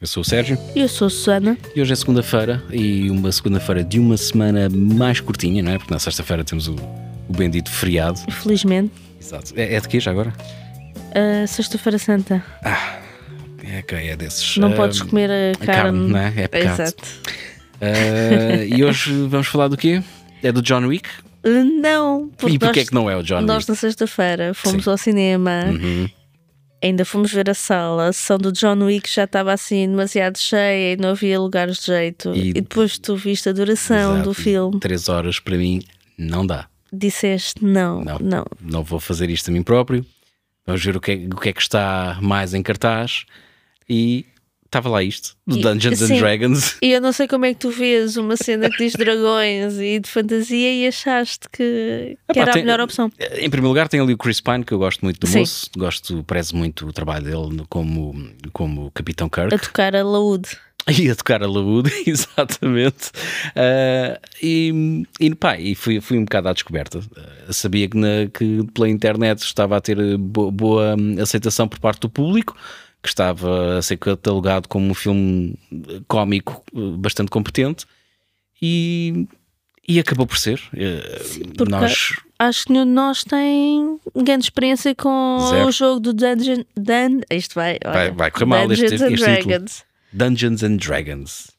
Eu sou o Sérgio Eu sou a Susana. e hoje é segunda-feira e uma segunda-feira de uma semana mais curtinha, não é? Porque na sexta-feira temos o, o bendito feriado. Infelizmente. Exato. É, é de quê já agora? A Sexta-feira Santa. É, que é desses. Não ah, podes comer a carne. carne, não é? É pecado. Exato. ah, e hoje vamos falar do quê? É do John Wick? Uh, Não, porque e porquê nós, é que não é o John nós Wick? na sexta-feira fomos Sim. ao cinema, Uhum. Ainda fomos ver a sala, a sessão do John Wick já estava assim demasiado cheia e não havia lugares de jeito. E- E, depois tu viste a duração Exato. do filme, Três horas para mim não dá. disseste não, Não. não. Não vou fazer isto a mim próprio. Vamos ver o que é, o que, é que está mais em cartaz. E estava lá isto, do Dungeons and. Dragons. E eu não sei como é que tu vês uma cena que diz dragões e de fantasia e achaste que, que Epá, era tem- a melhor opção. Em primeiro lugar, tem ali o Chris Pine, que eu gosto muito do Sim. moço. Gosto, prezo muito o trabalho dele como, como Capitão Kirk. A tocar a laúde. A tocar a laúde, exatamente. Ah, e, e, pá, e fui, fui um bocado à descoberta. Ah, sabia que, na- que pela internet estava a ter bo- boa hum, aceitação por parte do público, que estava a ser catalogado como um filme cómico eh, bastante competente e, e acabou por ser. Eh, porque Nós, Acho que nós tem grande experiência com Zero. o jogo do Dungeon. Dun, isto vai, olha, Vai- vai correr mal este- Dungeons este título. Dragons. Dungeons and Dragons.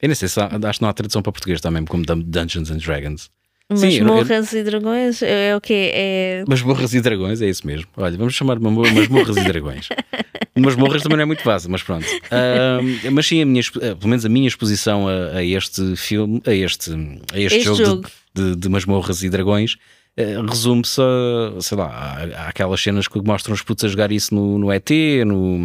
Eu nem sei acho que não há tradução para português também, como Dun- Dungeons and Dragons. Mas Sim, eu- eu- e dragões é, é o quê? É. Masmorras e dragões, é isso mesmo. Olha, vamos chamar de masmorras e dragões. Masmorras também não é muito fácil, mas pronto. Ahm, mas sim, a minha, eh, pelo menos a minha exposição a, a este filme, a este, a este, Este jogo, de- jogo. De, de masmorras e dragões, eh, resume-se a, sei lá, a- àquelas cenas que mostram os putos a jogar isso no, no ET, no,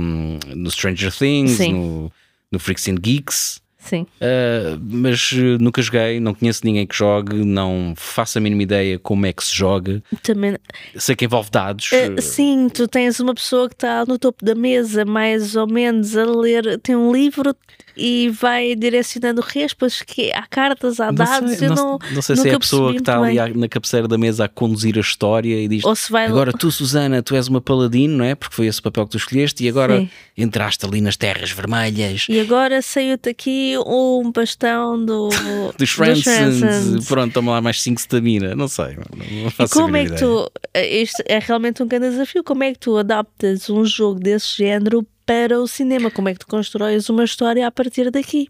no Stranger Things, Sim. no, no Freaks and Geeks. Sim. Uh, mas uh, nunca joguei, não conheço ninguém que jogue, não faço a mínima ideia como é que se joga. Também. Sei que envolve dados. Eh, uh, sim, tu tens uma pessoa que está no topo da mesa, mais ou menos, a ler, tem um livro e vai direcionando respas, que há cartas, há não dados. sei, eu não, não, não sei se é a pessoa que está ali na cabeceira da mesa a conduzir a história e diz: Ou se vai Agora tu, Susana, tu és uma paladino, não é? Porque foi esse papel que tu escolheste e agora Sim. entraste ali nas terras vermelhas. E agora saiu-te aqui um bastão do, Dos Fransons. Fransons, pronto, toma lá mais 5 stamina, não sei, não, não E faço a como é que ideia. tu. Este é realmente um grande desafio. Como é que tu adaptas um jogo desse género para o cinema? Como é que tu constróis uma história a partir daqui?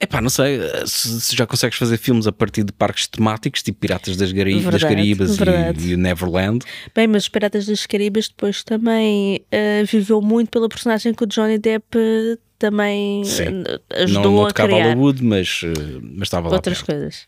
Epá, não sei se, se já consegues fazer filmes a partir de parques temáticos, tipo Piratas das, Gari- das Verdade, Caribas e- e, Neverland. Bem, mas os Piratas das Caribas depois também eh, viveu muito pela personagem que o Johnny Depp eh, também Sim. eh, ajudou não, não a tocava criar Hollywood, mas, eh, mas estava lá outras coisas.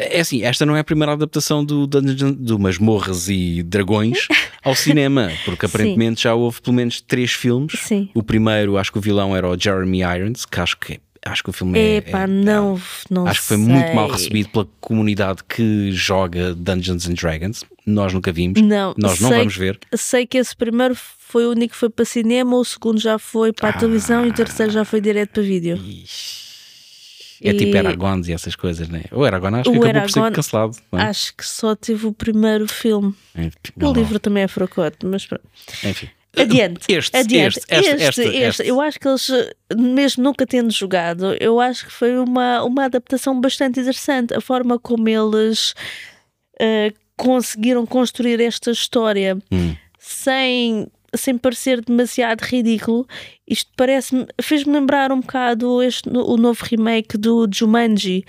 É assim, esta não é a primeira adaptação do, Dungeon- do Masmorras e Dragões ao cinema, porque aparentemente já houve pelo menos três filmes. Sim. O primeiro, acho que o vilão era o Jeremy Irons, que acho que, acho que o filme é, Epá, é- não, não Acho que foi muito mal recebido pela comunidade que joga Dungeons and Dragons. Nós nunca vimos. Não, Nós não sei vamos ver. Sei que esse primeiro foi o único que foi para cinema, o segundo já foi para a televisão e o terceiro já foi direto para vídeo. É tipo E- Aragons e essas coisas, né? O Aragon acho que O acabou por ser cancelado. é? Acho que só tive o primeiro filme. Enfim, O não, não. livro também é fracote, mas pronto. Enfim. Adiante. Este, Adiante. este, este, este, este, este. Eu acho que eles, mesmo nunca tendo jogado, eu acho que foi uma, uma adaptação bastante interessante. A forma como eles eh, conseguiram construir esta história Hum. sem, sem parecer demasiado ridículo. Isto parece-me, fez-me lembrar um bocado este, o novo remake do Jumanji,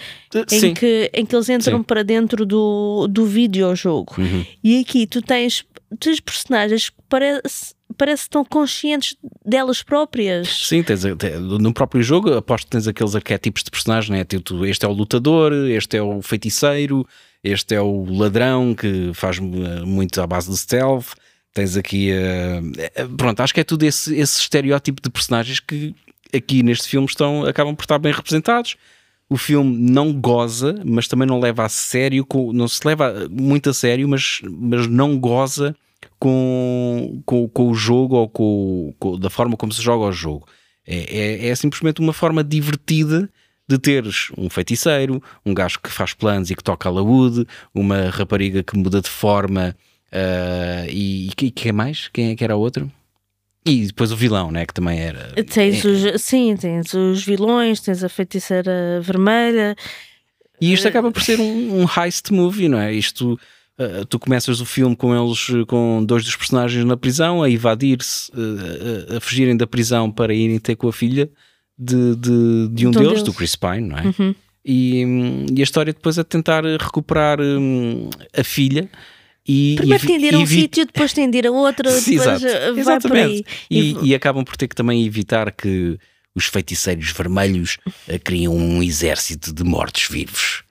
em Sim. que, em que eles entram Sim. para dentro do, do videojogo. Uhum. E aqui tu tens, tens personagens que parece, parece que estão conscientes delas próprias. Sim, tens, te- no próprio jogo aposto que tens aqueles arquétipos de personagem, né? Tipo, este é o lutador, este é o feiticeiro, este é o ladrão que faz eh, muito à base de stealth. Tens aqui, eh, pronto, acho que é tudo esse, esse estereótipo de personagens que aqui neste filme estão, acabam por estar bem representados. O filme não goza, mas também não leva a sério, com- não se leva muito a sério, mas, mas não goza com, com, com o jogo ou com, com- da forma como se joga o jogo. É, é, é simplesmente uma forma divertida de teres um feiticeiro, um gajo que faz planos e que toca a laúde, uma rapariga que muda de forma ah, e, e que- quem é mais? Quem é que era o outro? E depois o vilão, né? Que também era. Tens é, os, sim, tens os vilões, tens a feiticeira vermelha. E isto acaba por ser um, um heist movie, não é? Isto. Uh, tu começas o filme com eles, com dois dos personagens na prisão, a evadir-se, uh, a fugirem da prisão para irem ter com a filha de, de, de um, deles, do Chris Pine, não é? Uhum. E, e, a história depois é tentar recuperar um, a filha. E, Primeiro ir a um sítio, depois tem de ir a outro, depois Exato. vai Exatamente. por aí. E, e, acabam por ter que também evitar que os feiticeiros vermelhos uh, criam um exército de mortos-vivos.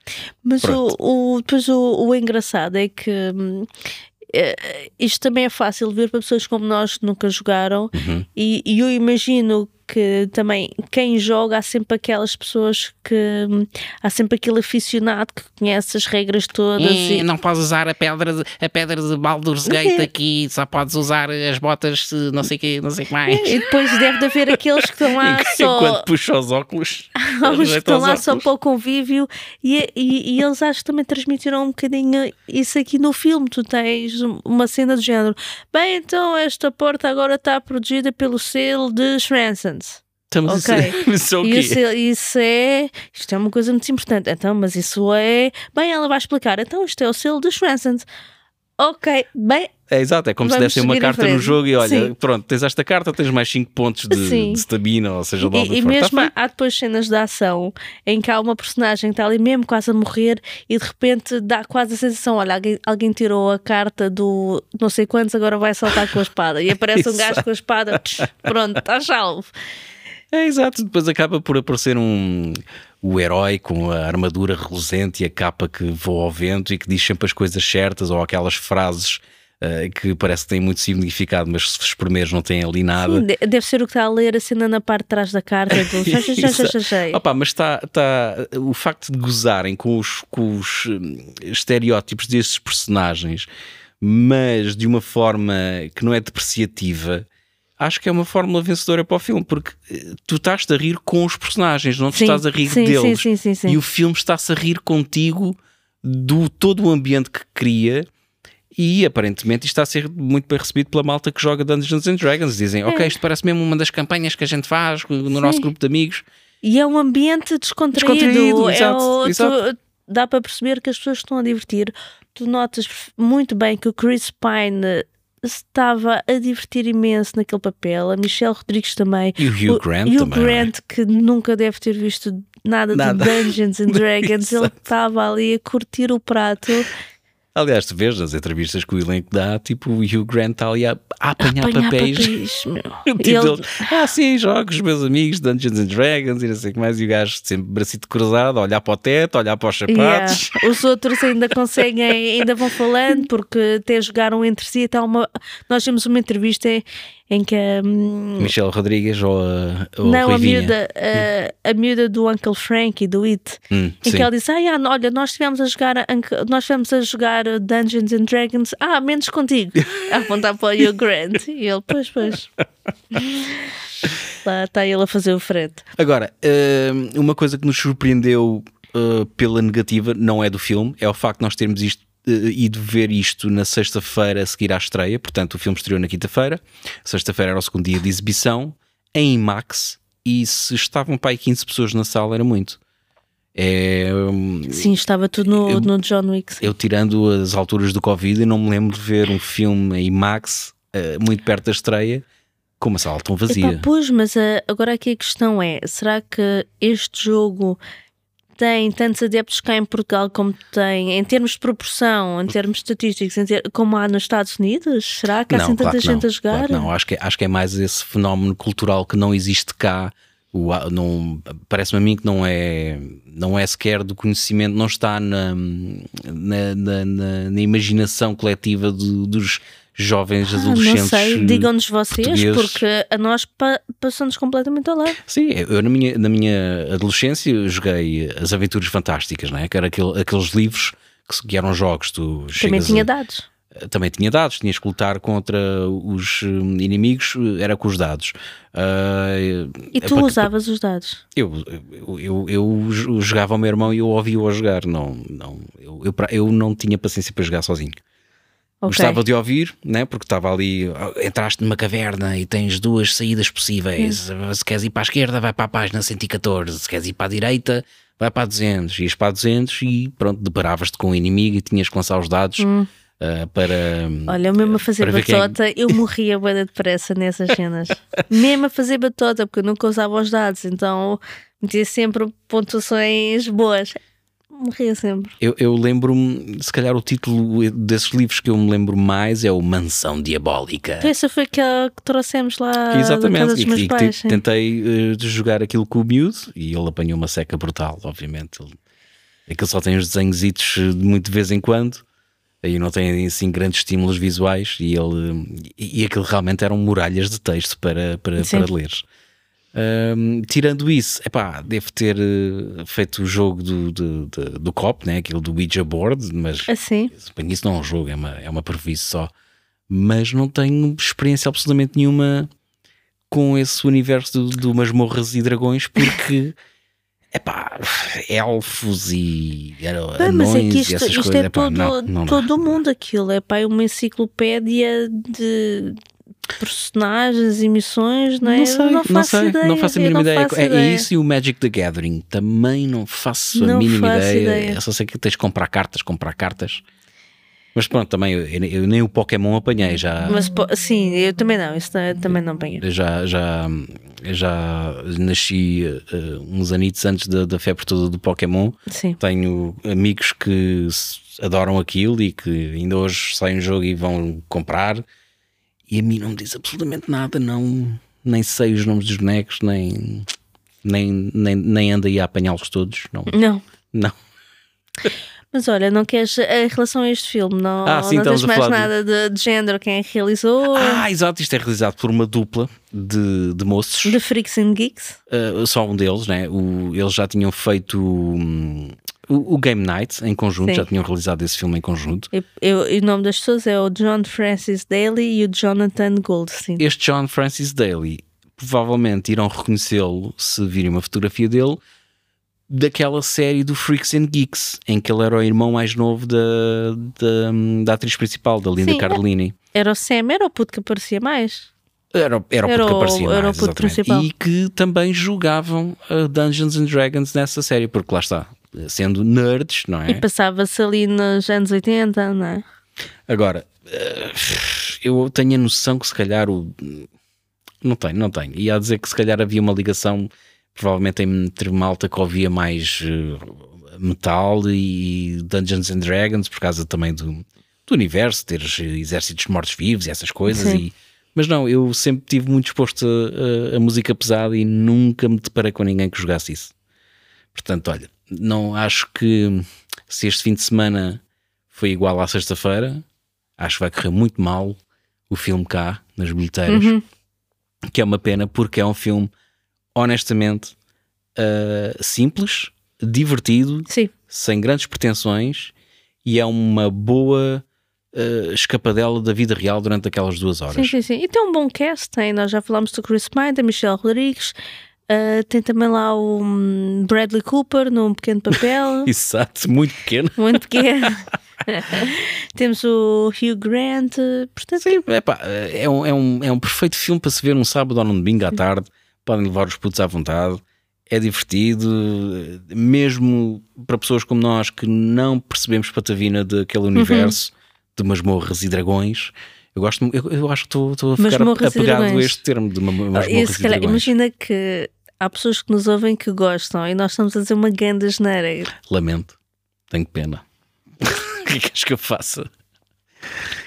Mas o, o, depois o, o engraçado é que hum, é, isto também é fácil ver para pessoas como nós que nunca jogaram, uhum. e, e eu imagino que também quem joga há sempre aquelas pessoas que há sempre aquele aficionado que conhece as regras todas e, e... não podes usar a pedra de, a pedra de Baldur's Gate aqui só podes usar as botas não sei que não sei que mais. E depois deve de haver aqueles que estão lá só enquanto puxa os óculos os que estão lá óculos. só para o convívio e, e, e, eles acho que também transmitiram um bocadinho isso aqui no filme. Tu tens uma cena do género bem então esta porta agora está protegida pelo selo de Estamos ok. Isso, é o quê? Isso, isso, é. Isto é uma coisa muito importante. Então, mas isso é. Bem, ela vai explicar. Então, isto é o selo dos Swansons. Ok, bem. É exato, é como se desse uma carta no jogo e olha, Sim. pronto, tens esta carta, tens mais 5 pontos de, de stamina, ou seja, logo E, e mesmo tá há depois cenas de ação em que há uma personagem que está ali mesmo quase a morrer e de repente dá quase a sensação: olha, alguém, alguém tirou a carta do não sei quantos, agora vai saltar com a espada. E aparece um gajo com a espada, pronto, está salvo. É exato, depois acaba por aparecer um o herói com a armadura reluzente e a capa que voa ao vento e que diz sempre as coisas certas ou aquelas frases Uh, que parece que têm muito significado, mas se os primeiros não têm ali nada. Sim, deve ser o que está a ler a cena na parte de trás da carta do Opa, mas está, está o facto de gozarem com os, com os hum, estereótipos desses personagens, mas de uma forma que não é depreciativa acho que é uma fórmula vencedora para o filme, porque eh, tu estás a rir com os personagens, não te estás a rir sim, deles. Sim, sim, sim, E o filme está-se a rir contigo do todo o ambiente que cria. E aparentemente isto está a ser muito bem recebido pela malta que joga Dungeons and Dragons. Dizem, é. ok, isto parece mesmo uma das campanhas que a gente faz no sim. nosso grupo de amigos. E é um ambiente descontraído. descontraído exato, é o, exato. Tu, dá para perceber que as pessoas estão a divertir. Tu notas muito bem que o Chris Pine estava a divertir imenso naquele papel, a Michelle Rodrigues também. E o Hugh Grant o, Hugh também. Grant, que nunca deve ter visto nada, nada. de Dungeons and Dragons, ele estava ali a curtir o prato Aliás, tu vês nas entrevistas que o elenco dá, tipo, o Hugh Grant está ali a, a apanhar, apanhar papéis. papéis tipo ele... ah, sim, jogos, meus amigos, Dungeons and Dragons e não sei o que mais. E o gajo sempre bracito cruzado, a olhar para o teto, olhar para os sapatos. Yeah. Os outros ainda conseguem, ainda vão falando, porque até jogaram entre si. Então uma... Nós temos uma entrevista em que a. Hum, Michelle Rodrigues ou a. Ou não, a miúda, a, a miúda do Uncle Frank e do It, hum, em sim. que ela disse: ah, olha, nós estivemos a jogar, nós estivemos a jogar Dungeons and Dragons, ah, menos contigo, a apontar para o Hugh Grant. E ele, pois, pois. Lá está ele a fazer o frete. Agora, hum, uma coisa que nos surpreendeu uh, pela negativa não é do filme, é o facto de nós termos isto ido ver isto na sexta-feira a seguir à estreia, portanto o filme estreou na quinta-feira, sexta-feira era o segundo dia de exibição, em IMAX, e se estavam para aí 15 pessoas na sala era muito. É, hum, Sim, estava tudo no, eu, no John Wick. Eu tirando as alturas do Covid, não me lembro de ver um filme em IMAX uh, muito perto da estreia com uma sala tão vazia. Epá, pois, mas uh, agora aqui a questão é: será que este jogo tem tantos adeptos cá em Portugal como tem, em termos de proporção, em termos estatísticos, ter, como há nos Estados Unidos? Será que há não, assim tanta gente não, a jogar? Claro não, acho que, é, acho que é mais esse fenómeno cultural que não existe cá. O, não, parece-me a mim que não é, não é sequer do conhecimento, não está na, na, na, na imaginação coletiva de, dos jovens ah, adolescentes. Não sei, digam-nos vocês, porque a nós pa passamos completamente ao lado. Sim, eu na minha, na minha adolescência joguei As Aventuras Fantásticas, não é? que eram aquele, aqueles livros que, que, eram jogos. Tu Também tinha a, dados. Também tinha dados, tinhas que lutar contra os hum, inimigos, era com os dados. Uh, e tu usavas os dados? Eu, eu, eu, eu, jogava ao meu irmão e eu ouvia-o a jogar. Não, não, eu, eu, eu não tinha paciência para jogar sozinho. Ok. Gostava de ouvir, né? porque estava ali, entraste numa caverna e tens duas saídas possíveis. Se queres ir para a esquerda, vai para a página 114. Se queres ir para a direita, vai para a 200. Ias para a 200 e pronto, deparavas-te com o inimigo e tinhas que lançar os dados ah, para. Olha, eu mesmo a fazer para ver quem- batota, eu morria de depressa nessas cenas. mesmo a fazer batota, porque eu nunca usava os dados, então metia sempre pontuações boas. Morria sempre. Eu, eu lembro-me, se calhar o título desses livros que eu me lembro mais é o Mansão Diabólica. Então, essa foi aquela que trouxemos lá da casa Exatamente, dos e, meus e pais. tentei eh, jogar aquilo com o miúdo e ele apanhou uma seca brutal, obviamente. Ele, aquilo só tem os desenhositos de muito de vez em quando, aí não tem assim grandes estímulos visuais e ele e, e aquilo realmente eram muralhas de texto para, para, Sim. para ler. Ahm, tirando isso, epá, devo ter eh, feito o jogo do, do, do, do COP, né? aquilo do Ouija Board, mas Assim. Bem, isso não é um jogo, é uma, é uma prejuízo só. Mas não tenho experiência absolutamente nenhuma com esse universo do, do masmorras e dragões, porque é pá, elfos e Bem, anões mas é que isto, isto coisas. é epá, todo, não, não dá. todo o mundo aquilo. É pá, é uma enciclopédia de personagens e missões, não é? Não sei, não, faço sei, ideia. não faço a mínima não ideia. faço É, ideia. isso e o Magic the Gathering também não faço a Não mínima faço ideia. ideia. Eu só sei que tens de comprar cartas, comprar cartas. Mas pronto, também eu, eu nem o Pokémon apanhei já. Mas sim, eu também não, isso não- também não apanhei. Já, já, já nasci eh, uns anitos antes da, da febre toda do Pokémon. Sim. Tenho amigos que adoram aquilo e que ainda hoje saem um jogo e vão comprar. E a mim não me diz absolutamente nada, não, nem sei os nomes dos bonecos, nem, nem, nem, nem ando aí a apanhá-los todos. Não, Não. não. Mas olha, não queres, em relação a este filme, não, Ah, sim, não tens mais de- nada de, de género, quem que realizou? Ah, exato, isto é realizado por uma dupla de, de moços. The Freaks and Geeks? Uh, só um deles, né? O, eles já tinham feito hum, o, o Game Night em conjunto, Sim. já tinham realizado esse filme em conjunto. Eu, eu- e o nome das pessoas é o John Francis Daly e o Jonathan Goldstein. Este John Francis Daly provavelmente irão reconhecê-lo se virem uma fotografia dele daquela série do Freaks and Geeks, em que ele era o irmão mais novo da, da, da atriz principal, da Linda Sim, é. Cardellini. Era o Sam, era o puto que aparecia mais. Era, era o Era puto que o- aparecia era o mais, puto principal. E que também jogavam uh, Dungeons and Dragons nessa série, porque lá está, sendo nerds, não é? E passava-se ali nos anos 80, não é? Agora, eh, eu tenho a noção que se calhar o. Não tenho, não tenho. Ia a dizer que se calhar havia uma ligação, provavelmente entre malta que ouvia mais eh, metal e Dungeons and Dragons, por causa também do, do universo, teres exércitos mortos-vivos e essas coisas. E, mas não, eu sempre tive muito exposto a, a- a música pesada e nunca me deparei com ninguém que jogasse isso. Portanto, olha, não acho que se este fim de semana foi igual à sexta-feira, acho que vai correr muito mal o filme cá, nas bilheteiras, que é uma pena porque é um filme, honestamente, ah, simples, divertido, Sim. sem grandes pretensões e é uma boa ah, escapadela da vida real durante aquelas duas horas. Sim, sim, sim. E tem um bom cast, tem. Nós já falámos do Chris Pine, da Michelle Rodrigues. Ah, tem também lá o hum, Bradley Cooper num pequeno papel, Exato, muito pequeno. muito pequeno. Temos o Hugh Grant, portanto, Sim, epá, é, um, é, um, é um perfeito filme para se ver num sábado ou num domingo à tarde. Podem levar os putos à vontade. É divertido, mesmo para pessoas como nós que não percebemos patavina daquele Uhum. universo de masmorras e dragões. Eu, gosto, eu, eu acho que estou, a ficar apegado a este termo de ma- masmorras e calhar, dragões. imagina que há pessoas que nos ouvem que gostam e nós estamos a dizer uma ganda geneira. Lamento, tenho pena. o que é que queres que eu faça?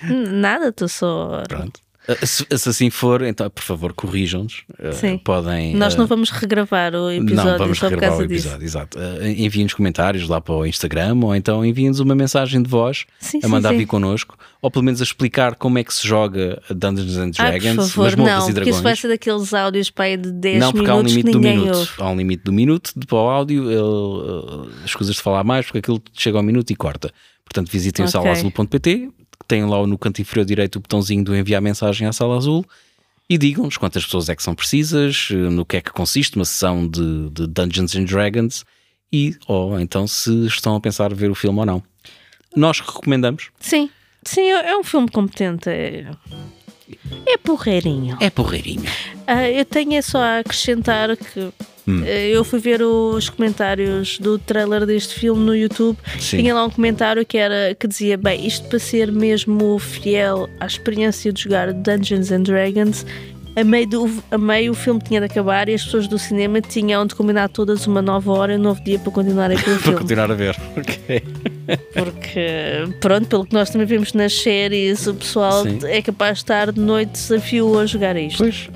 Nada, estou só. Pronto. Uh, Se, se assim for, então por favor corrijam-nos. Uh, Sim. Podem. Nós uh, não vamos regravar o episódio não, vamos só regravar o disso. episódio, exato. Uh, enviem-nos comentários lá para o Instagram ou então enviem-nos uma mensagem de voz Sim, a sim, mandar sim. vir connosco ou pelo menos a explicar como é que se joga Dungeons and Ai, Dragons, por favor, não, e porque Dragões. isso vai ser daqueles áudios para aí de 10 não, porque há um minutos limite do minuto. ouve. Há um limite do minuto de, para o áudio, ele, uh, as coisas de falar mais, porque aquilo chega ao minuto e corta. Portanto, visitem Ok. o salaazul.pt, tem lá no canto inferior direito o botãozinho do enviar mensagem à Sala Azul e digam-nos quantas pessoas é que são precisas, eh, no que é que consiste uma sessão de, de Dungeons and Dragons e ou então se estão a pensar ver o filme ou não. Nós recomendamos. Sim, Sim, é um filme competente. É, é porreirinho. É porreirinho. Uh, eu tenho é só a acrescentar que Hum. Eu fui ver os comentários do trailer deste filme no YouTube. Sim. Tinha lá um comentário que, era, que dizia: Bem, isto para ser mesmo fiel à experiência de jogar Dungeons and Dragons, a meio, do, a meio o filme tinha de acabar e as pessoas do cinema tinham de combinar todas uma nova hora e um novo dia para continuar a ver filme. para continuar a ver, ok. Porque, pronto, pelo que nós também vemos nas séries, o pessoal Sim. é capaz de estar de noite desafio a jogar isto. Pois.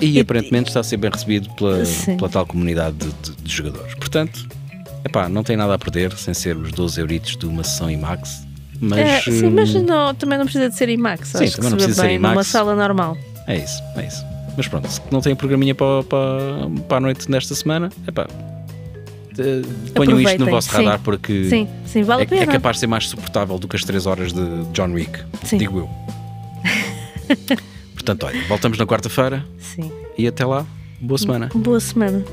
E, e aparentemente está a ser bem recebido pela, pela tal comunidade de, de, de, jogadores. Portanto, epá, não tem nada a perder sem ser os 12 euritos de uma sessão IMAX. Mas, é, sim, mas hum, não, também não precisa de ser IMAX. Sim, acho também que não precisa bem ser IMAX. numa sala normal. É isso, é isso. Mas pronto, se não tem programinha para, para, para a noite nesta semana, epá, ponham isto no vosso radar sim. porque sim, sim, vale é, é, capaz de ser mais suportável do que as 3 horas de John Wick, sim. digo eu. Portanto, olha, voltamos na quarta-feira. Sim. E até lá, boa semana. Boa semana.